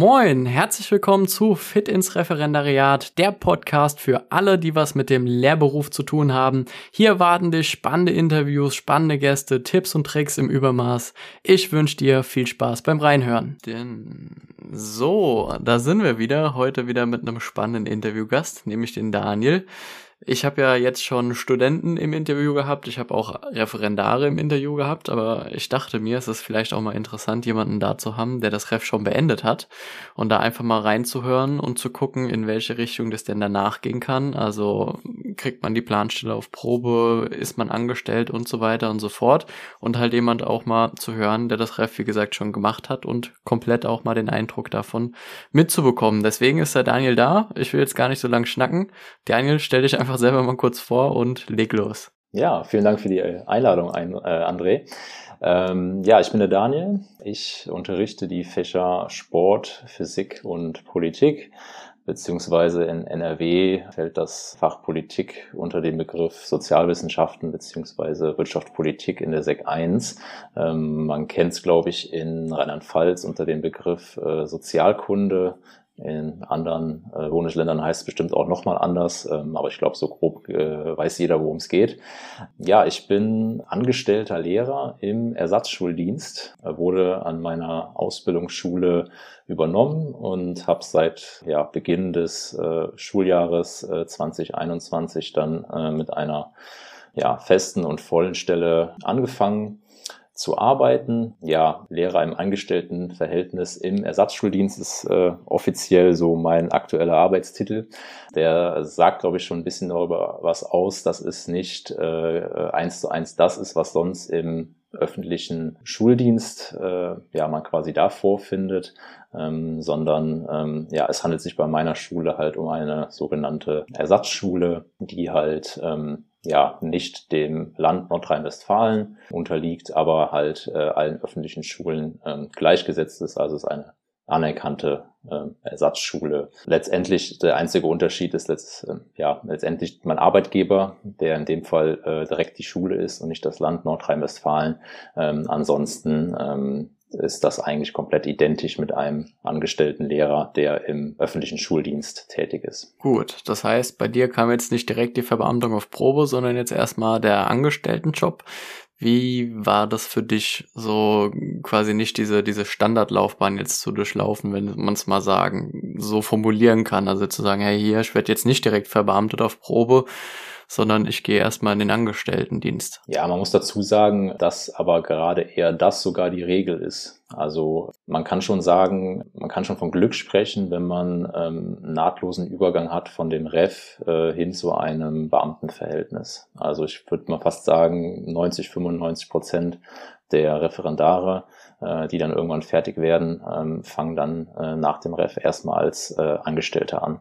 Moin, herzlich willkommen zu Fit ins Referendariat, der Podcast für alle, die was mit dem Lehrberuf zu tun haben. Hier warten dich spannende Interviews, spannende Gäste, Tipps und Tricks im Übermaß. Ich wünsche dir viel Spaß beim Reinhören. Denn so, da sind wir wieder, heute wieder mit einem spannenden Interviewgast, nämlich den Daniel. Ich habe ja jetzt schon Studenten im Interview gehabt, ich habe auch Referendare im Interview gehabt, aber ich dachte mir, es ist vielleicht auch mal interessant, jemanden da zu haben, der das Ref schon beendet hat und da einfach mal reinzuhören und zu gucken, in welche Richtung das denn danach gehen kann. Also kriegt man die Planstelle auf Probe, ist man angestellt und so weiter und so fort und halt jemand auch mal zu hören, der das Ref, wie gesagt, schon gemacht hat und komplett auch mal den Eindruck davon mitzubekommen. Deswegen ist der Daniel da. Ich will jetzt gar nicht so lang schnacken. Daniel, stell dich einfach einfach selber mal kurz vor und leg los. Ja, vielen Dank für die Einladung, äh, André. Ähm, ja, ich bin der Daniel. Ich unterrichte die Fächer Sport, Physik und Politik. Beziehungsweise in NRW fällt das Fach Politik unter den Begriff Sozialwissenschaften beziehungsweise Wirtschaftspolitik in der SEC 1. Ähm, man kennt es, glaube ich, in Rheinland-Pfalz unter dem Begriff äh, Sozialkunde in anderen äh, Bundesländern heißt es bestimmt auch nochmal anders, ähm, aber ich glaube, so grob äh, weiß jeder, worum es geht. Ja, ich bin angestellter Lehrer im Ersatzschuldienst, wurde an meiner Ausbildungsschule übernommen und habe seit ja, Beginn des äh, Schuljahres äh, 2021 dann äh, mit einer ja, festen und vollen Stelle angefangen zu arbeiten. Ja, Lehrer im Angestelltenverhältnis im Ersatzschuldienst ist äh, offiziell so mein aktueller Arbeitstitel. Der sagt, glaube ich, schon ein bisschen darüber was aus, dass es nicht äh, eins zu eins das ist, was sonst im öffentlichen Schuldienst äh, ja man quasi da vorfindet, ähm, sondern ähm, ja es handelt sich bei meiner Schule halt um eine sogenannte Ersatzschule, die halt ähm, ja nicht dem Land Nordrhein-Westfalen unterliegt, aber halt äh, allen öffentlichen Schulen ähm, gleichgesetzt ist. Also es ist eine anerkannte äh, Ersatzschule. Letztendlich der einzige Unterschied ist letzt, äh, ja letztendlich mein Arbeitgeber, der in dem Fall äh, direkt die Schule ist und nicht das Land Nordrhein-Westfalen. Ähm, ansonsten ähm, ist das eigentlich komplett identisch mit einem angestellten Lehrer, der im öffentlichen Schuldienst tätig ist. Gut, das heißt, bei dir kam jetzt nicht direkt die Verbeamtung auf Probe, sondern jetzt erstmal der Angestelltenjob. Wie war das für dich, so quasi nicht diese, diese Standardlaufbahn jetzt zu durchlaufen, wenn man es mal sagen, so formulieren kann? Also zu sagen, hey, hier, ich werde jetzt nicht direkt verbeamtet auf Probe, sondern ich gehe erstmal in den Angestelltendienst. Ja, man muss dazu sagen, dass aber gerade eher das sogar die Regel ist. Also man kann schon sagen, man kann schon von Glück sprechen, wenn man ähm, nahtlosen Übergang hat von dem Ref äh, hin zu einem Beamtenverhältnis. Also ich würde mal fast sagen, 90, 95 Prozent der Referendare, äh, die dann irgendwann fertig werden, ähm, fangen dann äh, nach dem Ref erstmal als äh, Angestellte an.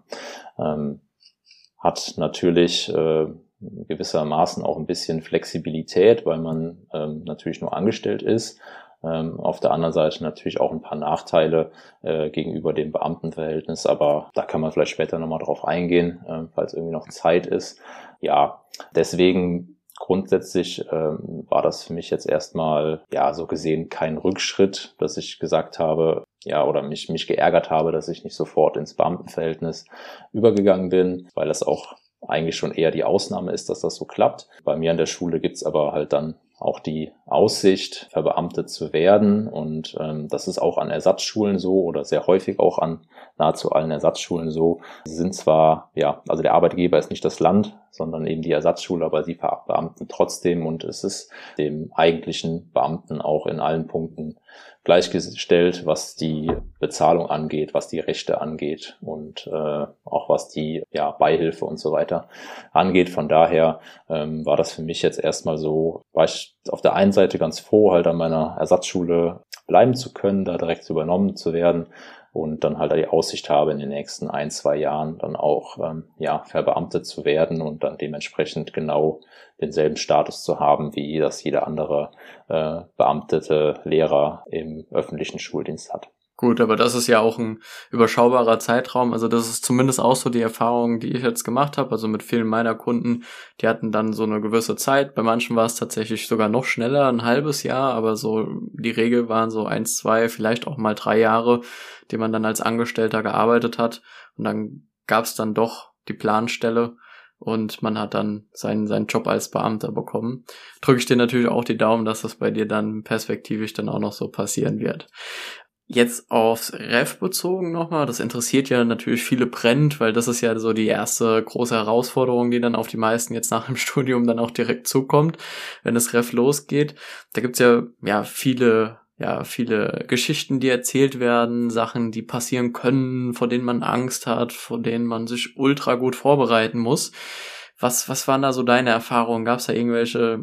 Ähm, hat natürlich äh, gewissermaßen auch ein bisschen Flexibilität, weil man ähm, natürlich nur angestellt ist. Ähm, auf der anderen Seite natürlich auch ein paar Nachteile äh, gegenüber dem Beamtenverhältnis, aber da kann man vielleicht später nochmal drauf eingehen, äh, falls irgendwie noch Zeit ist. Ja, deswegen grundsätzlich ähm, war das für mich jetzt erstmal, ja, so gesehen kein Rückschritt, dass ich gesagt habe, ja, oder mich, mich geärgert habe, dass ich nicht sofort ins Beamtenverhältnis übergegangen bin, weil das auch eigentlich schon eher die Ausnahme ist, dass das so klappt. Bei mir an der Schule gibt's aber halt dann auch die Aussicht, verbeamtet zu werden. Und ähm, das ist auch an Ersatzschulen so oder sehr häufig auch an nahezu allen Ersatzschulen so. Sie sind zwar, ja, also der Arbeitgeber ist nicht das Land, sondern eben die Ersatzschule, aber sie verbeamten trotzdem und es ist dem eigentlichen Beamten auch in allen Punkten gleichgestellt, was die Bezahlung angeht, was die Rechte angeht und äh, auch was die ja, Beihilfe und so weiter angeht. Von daher ähm, war das für mich jetzt erstmal so, war ich auf der einen Seite ganz froh, halt an meiner Ersatzschule bleiben zu können, da direkt übernommen zu werden und dann halt die Aussicht habe, in den nächsten ein, zwei Jahren dann auch ähm, ja, verbeamtet zu werden und dann dementsprechend genau denselben Status zu haben, wie das jeder andere äh, beamtete Lehrer im öffentlichen Schuldienst hat. Gut, aber das ist ja auch ein überschaubarer Zeitraum. Also das ist zumindest auch so die Erfahrung, die ich jetzt gemacht habe. Also mit vielen meiner Kunden, die hatten dann so eine gewisse Zeit. Bei manchen war es tatsächlich sogar noch schneller, ein halbes Jahr. Aber so die Regel waren so eins, zwei, vielleicht auch mal drei Jahre, die man dann als Angestellter gearbeitet hat. Und dann gab es dann doch die Planstelle und man hat dann seinen, seinen Job als Beamter bekommen. Drücke ich dir natürlich auch die Daumen, dass das bei dir dann perspektivisch dann auch noch so passieren wird. Jetzt aufs Ref bezogen nochmal, das interessiert ja natürlich viele brennt, weil das ist ja so die erste große Herausforderung, die dann auf die meisten jetzt nach dem Studium dann auch direkt zukommt, wenn das Ref losgeht. Da gibt's ja, ja viele, ja, viele Geschichten, die erzählt werden, Sachen, die passieren können, vor denen man Angst hat, vor denen man sich ultra gut vorbereiten muss. Was, was waren da so deine Erfahrungen? Gab es da irgendwelche,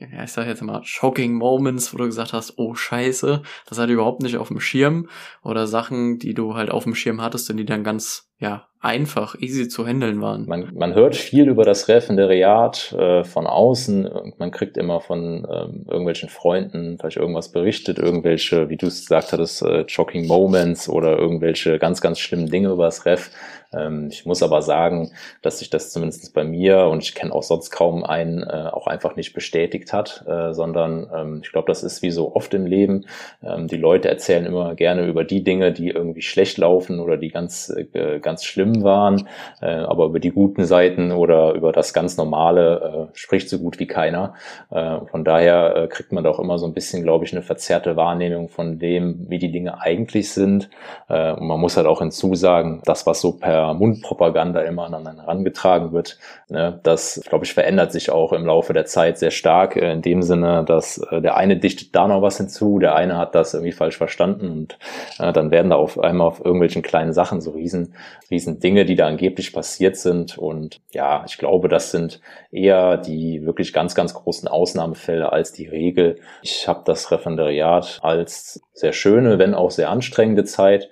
ja, ich sag jetzt mal, shocking Moments, wo du gesagt hast, oh scheiße, das hatte überhaupt nicht auf dem Schirm? Oder Sachen, die du halt auf dem Schirm hattest und die dann ganz, ja, einfach, easy zu handeln waren. Man, man hört viel über das Referendariat äh, von außen. Man kriegt immer von ähm, irgendwelchen Freunden vielleicht irgendwas berichtet, irgendwelche, wie du es gesagt hattest, äh, shocking Moments oder irgendwelche ganz, ganz schlimmen Dinge über das Ref. Ähm, ich muss aber sagen, dass sich das zumindest bei mir und ich kenne auch sonst kaum einen äh, auch einfach nicht bestätigt hat, äh, sondern ähm, ich glaube, das ist wie so oft im Leben. Ähm, die Leute erzählen immer gerne über die Dinge, die irgendwie schlecht laufen oder die ganz, äh, ganz schlimm schlimm waren, äh, aber über die guten Seiten oder über das ganz Normale äh, spricht so gut wie keiner. Äh, von daher äh, kriegt man doch immer so ein bisschen, glaube ich, eine verzerrte Wahrnehmung von dem, wie die Dinge eigentlich sind. Äh, und man muss halt auch hinzusagen, das, was so per Mundpropaganda immer an anderen herangetragen wird, ne, das, glaube ich, verändert sich auch im Laufe der Zeit sehr stark, äh, in dem Sinne, dass äh, der eine dichtet da noch was hinzu, der eine hat das irgendwie falsch verstanden und äh, dann werden da auf einmal auf irgendwelchen kleinen Sachen so riesen, riesen Dinge, die da angeblich passiert sind. Und ja, ich glaube, das sind eher die wirklich ganz, ganz großen Ausnahmefälle als die Regel. Ich habe das Referendariat als sehr schöne, wenn auch sehr anstrengende Zeit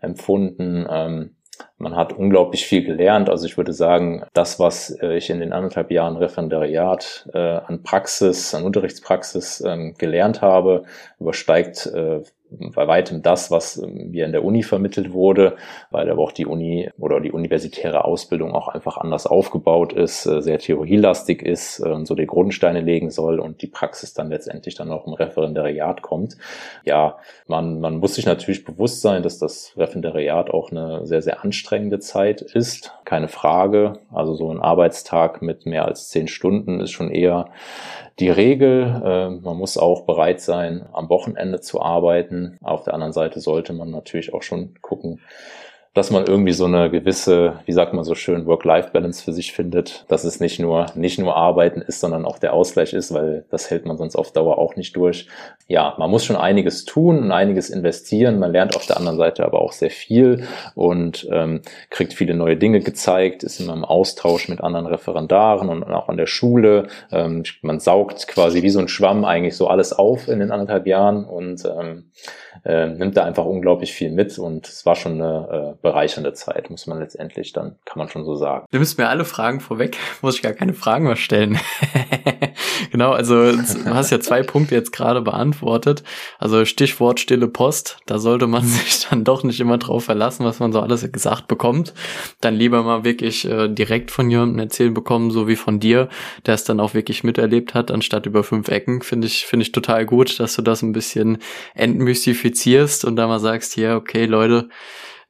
empfunden. Ähm, man hat unglaublich viel gelernt. Also ich würde sagen, das, was äh, ich in den anderthalb Jahren Referendariat äh, an Praxis, an Unterrichtspraxis ähm, gelernt habe, übersteigt äh, bei weitem das, was ähm, mir in der Uni vermittelt wurde, weil aber auch die Uni oder die universitäre Ausbildung auch einfach anders aufgebaut ist, äh, sehr theorielastig ist äh, und so die Grundsteine legen soll und die Praxis dann letztendlich dann auch im Referendariat kommt. Ja, man, man muss sich natürlich bewusst sein, dass das Referendariat auch eine sehr, sehr anstrengende Zeit ist. Keine Frage. Also so ein Arbeitstag mit mehr als zehn Stunden ist schon eher die Regel. Äh, man muss auch bereit sein, am Wochenende zu arbeiten. Auf der anderen Seite sollte man natürlich auch schon gucken, dass man irgendwie so eine gewisse, wie sagt man so schön, Work-Life-Balance für sich findet, dass es nicht nur, nicht nur Arbeiten ist, sondern auch der Ausgleich ist, weil das hält man sonst auf Dauer auch nicht durch. Ja, man muss schon einiges tun und einiges investieren. Man lernt auf der anderen Seite aber auch sehr viel und ähm, kriegt viele neue Dinge gezeigt, ist immer im Austausch mit anderen Referendaren und auch an der Schule. Ähm, man saugt quasi wie so ein Schwamm eigentlich so alles auf in den anderthalb Jahren und ähm, äh, nimmt da einfach unglaublich viel mit und es war schon eine äh, bereichernde Zeit, muss man letztendlich dann, kann man schon so sagen. Du nimmst mir alle Fragen vorweg, muss ich gar keine Fragen mehr stellen. genau, also du hast ja zwei Punkte jetzt gerade beantwortet. Also Stichwort stille Post, da sollte man sich dann doch nicht immer drauf verlassen, was man so alles gesagt bekommt. Dann lieber mal wirklich äh, direkt von jemandem erzählen bekommen, so wie von dir, der es dann auch wirklich miterlebt hat, anstatt über fünf Ecken. Finde ich, finde ich total gut, dass du das ein bisschen entmystifizierst und da mal sagst, hier, okay, Leute,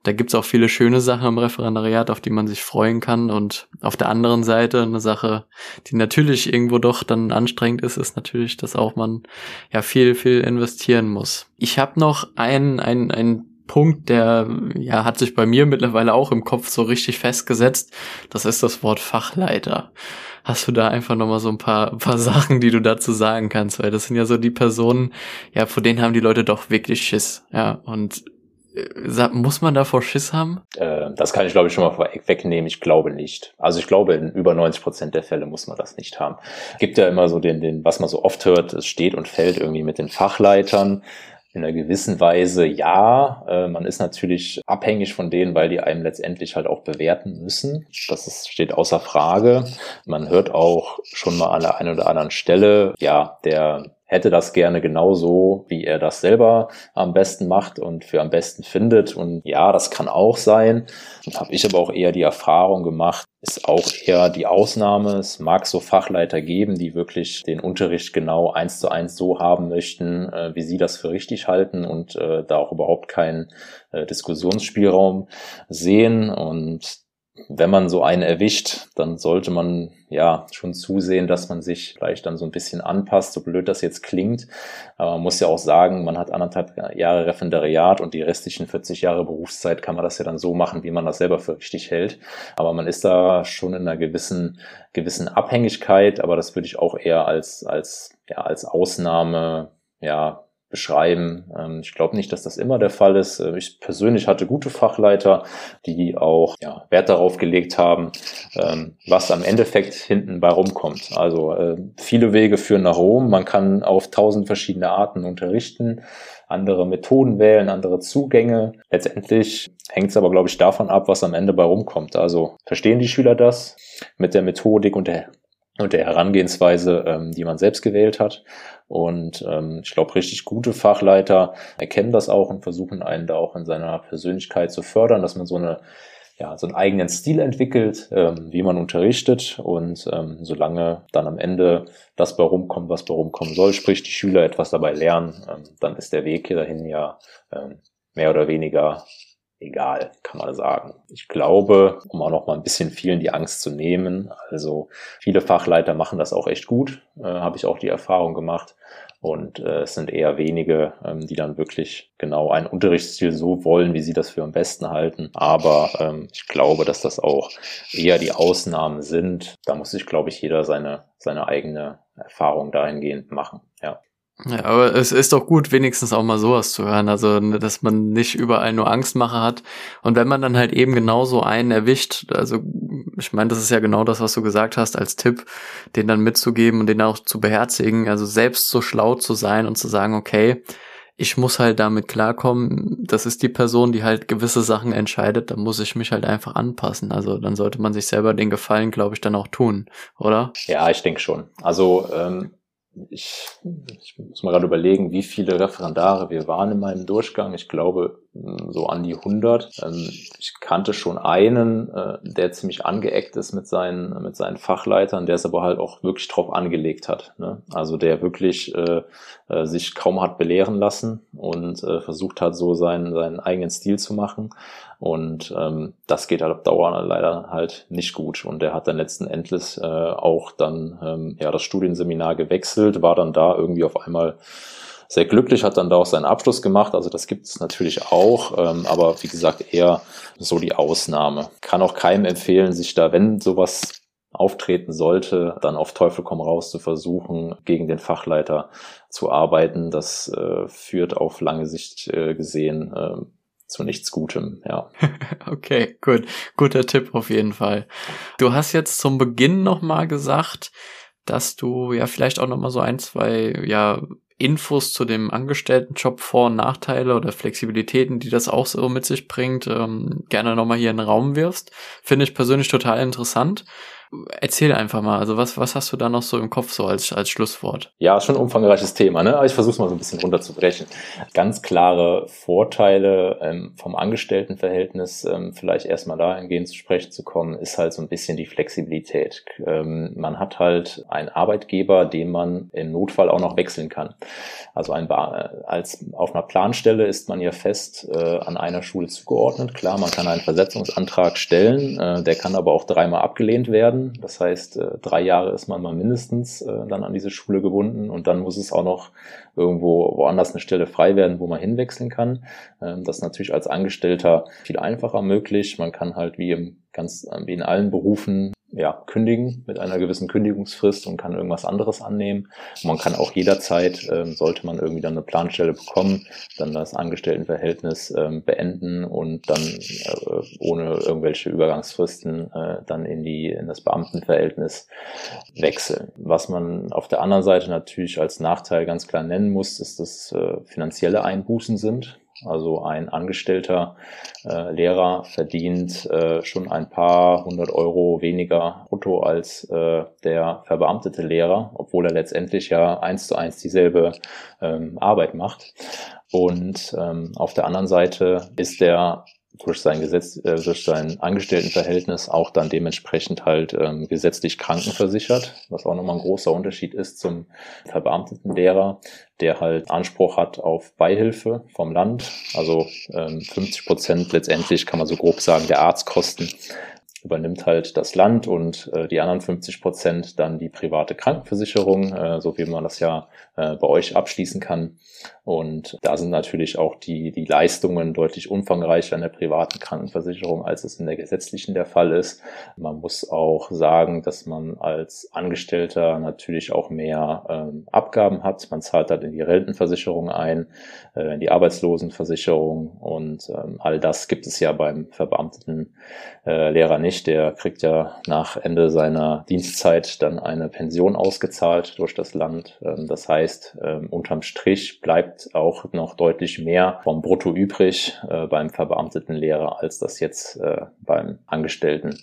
da gibt's auch viele schöne Sachen im Referendariat, auf die man sich freuen kann. Und auf der anderen Seite eine Sache, die natürlich irgendwo doch dann anstrengend ist, ist natürlich, dass auch man ja viel, viel investieren muss. Ich habe noch einen, einen, einen Punkt, der ja hat sich bei mir mittlerweile auch im Kopf so richtig festgesetzt. Das ist das Wort Fachleiter. Hast du da einfach noch mal so ein paar, paar Sachen, die du dazu sagen kannst? Weil das sind ja so die Personen, ja, vor denen haben die Leute doch wirklich Schiss. Ja, und muss man davor Schiss haben? Äh, das kann ich, glaube ich, schon mal wegnehmen. Ich glaube nicht. Also ich glaube, in über 90 Prozent der Fälle muss man das nicht haben. Gibt ja immer so den, den, was man so oft hört, es steht und fällt irgendwie mit den Fachleitern. In einer gewissen Weise ja. Äh, man ist natürlich abhängig von denen, weil die einem letztendlich halt auch bewerten müssen. Das ist, steht außer Frage. Man hört auch schon mal an der einen oder anderen Stelle, ja, der hätte das gerne genauso, wie er das selber am besten macht und für am besten findet. Und ja, das kann auch sein. Habe ich aber auch eher die Erfahrung gemacht, ist auch eher die Ausnahme. Es mag so Fachleiter geben, die wirklich den Unterricht genau eins zu eins so haben möchten, äh, wie sie das für richtig halten und äh, da auch überhaupt keinen äh, Diskussionsspielraum sehen. Und wenn man so einen erwischt, dann sollte man ja schon zusehen, dass man sich vielleicht dann so ein bisschen anpasst, so blöd das jetzt klingt. Aber man muss ja auch sagen, man hat anderthalb Jahre Referendariat und die restlichen 40 Jahre Berufszeit kann man das ja dann so machen, wie man das selber für richtig hält. Aber man ist da schon in einer gewissen, gewissen Abhängigkeit, aber das würde ich auch eher als, als, ja, als Ausnahme, ja, beschreiben. Ähm, ich glaube nicht, dass das immer der Fall ist. Äh, ich persönlich hatte gute Fachleiter, die auch ja, Wert darauf gelegt haben, ähm, was am Endeffekt hinten bei rumkommt. Also äh, viele Wege führen nach Rom. Man kann auf tausend verschiedene Arten unterrichten, andere Methoden wählen, andere Zugänge. Letztendlich hängt es aber, glaube ich, davon ab, was am Ende bei rumkommt. Also verstehen die Schüler das mit der Methodik und der und der Herangehensweise, ähm, die man selbst gewählt hat. Und ähm, ich glaube, richtig gute Fachleiter erkennen das auch und versuchen einen da auch in seiner Persönlichkeit zu fördern, dass man so eine ja, so einen eigenen Stil entwickelt, ähm, wie man unterrichtet und ähm, solange dann am Ende das bei rumkommt, was bei rumkommen soll, sprich die Schüler etwas dabei lernen, ähm, dann ist der Weg hier dahin ja ähm, mehr oder weniger egal, kann man sagen. Ich glaube, um auch noch mal ein bisschen vielen die Angst zu nehmen, also viele Fachleiter machen das auch echt gut, äh, habe ich auch die Erfahrung gemacht. Und äh, es sind eher wenige, ähm, die dann wirklich genau einen Unterrichtsstil so wollen, wie sie das für am besten halten. Aber ähm, ich glaube, dass das auch eher die Ausnahmen sind. Da muss sich, glaube ich, jeder seine, seine eigene Erfahrung dahingehend machen. Ja. Ja, aber es ist doch gut, wenigstens auch mal sowas zu hören. Also, ne, dass man nicht überall nur Angstmacher hat. Und wenn man dann halt eben genauso einen erwischt, also ich meine, das ist ja genau das, was du gesagt hast, als Tipp, den dann mitzugeben und den auch zu beherzigen. Also selbst so schlau zu sein und zu sagen, okay, ich muss halt damit klarkommen, das ist die Person, die halt gewisse Sachen entscheidet, da muss ich mich halt einfach anpassen. Also dann sollte man sich selber den Gefallen, glaube ich, dann auch tun, oder? Ja, ich denke schon. Also ähm, ich, ich muss mal gerade überlegen, wie viele Referendare wir waren in meinem Durchgang. Ich glaube, so an die 100. Ähm, ich kannte schon einen, äh, der ziemlich angeeckt ist mit seinen, mit seinen Fachleitern, der es aber halt auch wirklich drauf angelegt hat. Ne? Also der wirklich äh, äh, sich kaum hat belehren lassen und versucht hat, so seinen, seinen eigenen Stil zu machen. Und ähm, das geht halt auf Dauer leider halt nicht gut. Und er hat dann letzten Endes äh, auch dann ähm, ja das Studienseminar gewechselt, war dann da irgendwie auf einmal sehr glücklich, hat dann da auch seinen Abschluss gemacht. Also das gibt es natürlich auch, ähm, aber wie gesagt eher so die Ausnahme. Kann auch keinem empfehlen, sich da, wenn sowas auftreten sollte, dann auf Teufel komm raus zu versuchen, gegen den Fachleiter zu arbeiten. Das äh, führt auf lange Sicht äh, gesehen äh, zu nichts Gutem, ja. okay, gut. Guter Tipp auf jeden Fall. Du hast jetzt zum Beginn nochmal gesagt, dass du ja vielleicht auch nochmal so ein, zwei, ja, Infos zu dem Angestelltenjob, Vor- und Nachteile oder Flexibilitäten, die das auch so mit sich bringt, ähm, gerne nochmal hier in den Raum wirfst. Finde ich persönlich total interessant. Erzähl einfach mal, also was, was hast du da noch so im Kopf so als, als Schlusswort? Ja, schon ein umfangreiches Thema, ne? aber ich versuche es mal so ein bisschen runterzubrechen. Ganz klare Vorteile ähm, vom Angestelltenverhältnis, ähm, vielleicht erstmal dahingehend zu sprechen zu kommen, ist halt so ein bisschen die Flexibilität. Ähm, man hat halt einen Arbeitgeber, den man im Notfall auch noch wechseln kann. Also ein ba als auf einer Planstelle ist man ja fest äh, an einer Schule zugeordnet. Klar, man kann einen Versetzungsantrag stellen, äh, der kann aber auch dreimal abgelehnt werden werden. Das heißt, äh, drei Jahre ist man mal mindestens äh, dann an diese Schule gebunden und dann muss es auch noch irgendwo woanders eine Stelle frei werden, wo man hinwechseln kann. Ähm, das ist natürlich als Angestellter viel einfacher möglich. Man kann halt wie im ganz wie in allen Berufen ja, kündigen mit einer gewissen Kündigungsfrist und kann irgendwas anderes annehmen. Man kann auch jederzeit, ähm, sollte man irgendwie dann eine Planstelle bekommen, dann das Angestelltenverhältnis ähm, beenden und dann äh, ohne irgendwelche Übergangsfristen äh, dann in die in das Beamtenverhältnis wechseln. Was man auf der anderen Seite natürlich als Nachteil ganz klar nennen muss, ist, dass äh, finanzielle Einbußen sind. Also ein angestellter äh, Lehrer verdient äh, schon ein paar hundert Euro weniger brutto als äh, der verbeamtete Lehrer, obwohl er letztendlich ja eins zu eins dieselbe ähm, Arbeit macht. Und ähm, auf der anderen Seite ist der durch sein Gesetz, äh, durch sein Angestelltenverhältnis auch dann dementsprechend halt ähm, gesetzlich krankenversichert, was auch nochmal ein großer Unterschied ist zum verbeamteten Lehrer, der halt Anspruch hat auf Beihilfe vom Land. Also ähm, 50 Prozent letztendlich kann man so grob sagen der Arztkosten übernimmt halt das Land und äh, die anderen 50 Prozent dann die private Krankenversicherung, äh, so wie man das ja äh, bei euch abschließen kann. Und da sind natürlich auch die, die Leistungen deutlich umfangreicher in der privaten Krankenversicherung, als es in der gesetzlichen der Fall ist. Man muss auch sagen, dass man als Angestellter natürlich auch mehr ähm, Abgaben hat. Man zahlt halt in die Rentenversicherung ein, äh, in die Arbeitslosenversicherung und ähm, all das gibt es ja beim verbeamteten äh, Lehrer nicht nicht. Der kriegt ja nach Ende seiner Dienstzeit dann eine Pension ausgezahlt durch das Land. Ähm, das heißt, ähm, unterm Strich bleibt auch noch deutlich mehr vom Brutto übrig äh, beim verbeamteten Lehrer, als das jetzt äh, beim Angestellten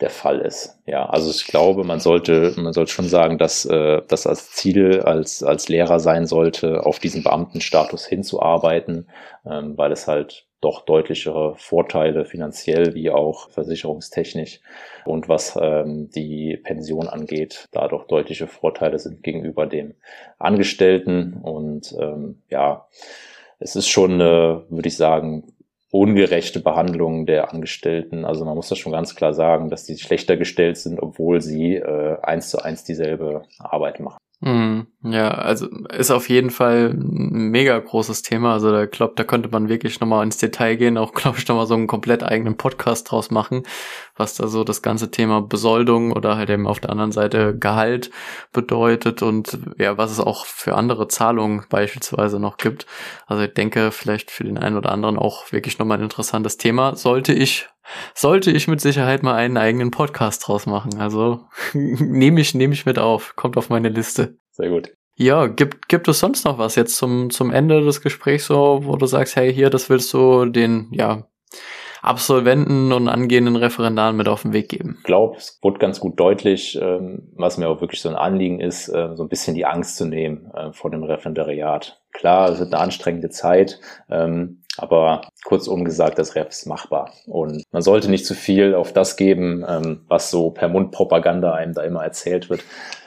der Fall ist. Ja, also ich glaube, man sollte, man sollte schon sagen, dass äh, das als Ziel als, als Lehrer sein sollte, auf diesen Beamtenstatus hinzuarbeiten, ähm, weil es halt doch deutlichere Vorteile finanziell wie auch versicherungstechnisch und was ähm, die Pension angeht, da doch deutliche Vorteile sind gegenüber dem Angestellten und ähm, ja, es ist schon, eine, würde ich sagen, ungerechte Behandlung der Angestellten. Also man muss das schon ganz klar sagen, dass die schlechter gestellt sind, obwohl sie äh, eins zu eins dieselbe Arbeit machen. Mhm. Ja, also ist auf jeden Fall ein mega großes Thema. Also da glaube, da könnte man wirklich nochmal ins Detail gehen, auch glaube ich nochmal so einen komplett eigenen Podcast draus machen, was da so das ganze Thema Besoldung oder halt eben auf der anderen Seite Gehalt bedeutet und ja, was es auch für andere Zahlungen beispielsweise noch gibt. Also ich denke, vielleicht für den einen oder anderen auch wirklich nochmal ein interessantes Thema. Sollte ich sollte ich mit Sicherheit mal einen eigenen Podcast draus machen. Also nehme ich, nehme ich mit auf. Kommt auf meine Liste. Sehr gut. Ja, gibt, gibt es sonst noch was jetzt zum, zum Ende des Gesprächs so, wo du sagst, hey, hier, das willst du den, ja, Absolventen und angehenden Referendaren mit auf den Weg geben? Ich glaube, es wurde ganz gut deutlich, ähm, was mir auch wirklich so ein Anliegen ist, äh, so ein bisschen die Angst zu nehmen äh, vor dem Referendariat. Klar, es wird eine anstrengende Zeit, ähm, aber kurzum gesagt, das Ref ist machbar. Und man sollte nicht zu viel auf das geben, ähm, was so per Mundpropaganda einem da immer erzählt wird,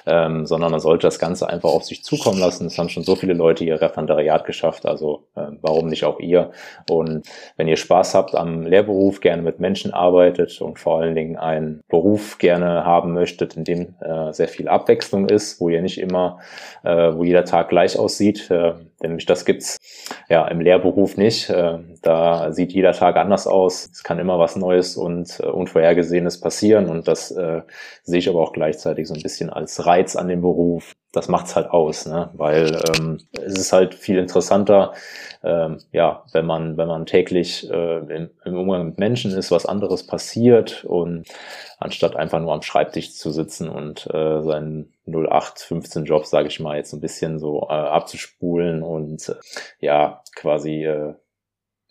ähm, sondern man sollte das Ganze einfach auf sich zukommen lassen. Es haben schon so viele Leute ihr Referendariat geschafft, also äh, warum nicht auch ihr? Und wenn ihr Spaß habt am Lehrberuf, gerne mit Menschen arbeitet und vor allen Dingen einen Beruf gerne haben möchtet, in dem äh, sehr viel Abwechslung ist, wo ihr nicht immer, äh, wo jeder Tag gleich aussieht, äh, nämlich das gibt's ja im Lehrberuf nicht. Äh, da sieht jeder Tag anders aus. Es kann immer was Neues und äh, Unvorhergesehenes passieren und das äh, sehe ich aber auch gleichzeitig so ein bisschen als Reiz an dem Beruf. Das macht's halt aus, ne? weil ähm, es ist halt viel interessanter, ähm, ja, wenn man wenn man täglich äh, im, im Umgang mit Menschen ist, was anderes passiert und anstatt einfach nur am Schreibtisch zu sitzen und äh, seinen 0815 Job, sage ich mal, jetzt ein bisschen so äh, abzuspulen und äh, ja, quasi äh,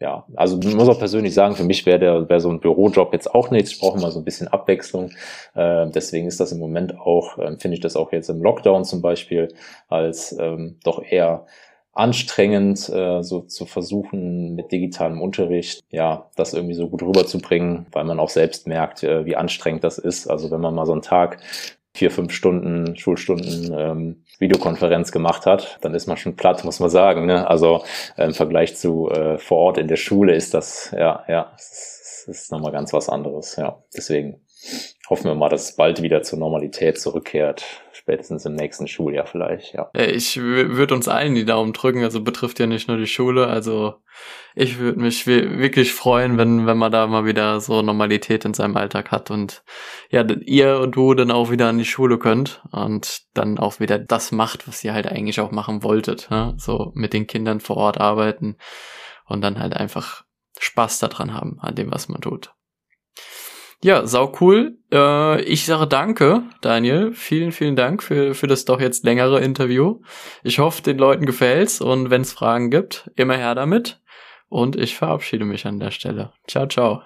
ja, also muss auch persönlich sagen, für mich wäre der wäre so ein Bürojob jetzt auch nichts. Ich brauche mal so ein bisschen Abwechslung. Äh, deswegen ist das im Moment auch, äh, finde ich das auch jetzt im Lockdown zum Beispiel als ähm, doch eher anstrengend, äh, so zu versuchen, mit digitalem Unterricht, ja, das irgendwie so gut rüberzubringen, weil man auch selbst merkt, äh, wie anstrengend das ist. Also wenn man mal so einen Tag vier, fünf Stunden, Schulstunden ähm, Videokonferenz gemacht hat, dann ist man schon platt, muss man sagen. Ne? Also äh, im Vergleich zu äh, vor Ort in der Schule ist das, ja, ja, es ist, ist nochmal ganz was anderes. Ja, deswegen hoffen wir mal, dass es bald wieder zur Normalität zurückkehrt. Spätestens im nächsten Schuljahr vielleicht, ja. Ich würde uns allen die Daumen drücken, also betrifft ja nicht nur die Schule, also ich würde mich wirklich freuen, wenn, wenn man da mal wieder so Normalität in seinem Alltag hat und ja, ihr und du dann auch wieder an die Schule könnt und dann auch wieder das macht, was ihr halt eigentlich auch machen wolltet, ne? so mit den Kindern vor Ort arbeiten und dann halt einfach Spaß daran haben, an dem, was man tut. Ja, sau cool. Äh, ich sage danke, Daniel. Vielen, vielen Dank für, für das doch jetzt längere Interview. Ich hoffe, den Leuten gefällt's und wenn es Fragen gibt, immer her damit. und ich verabschiede mich an der Stelle. Ciao, ciao.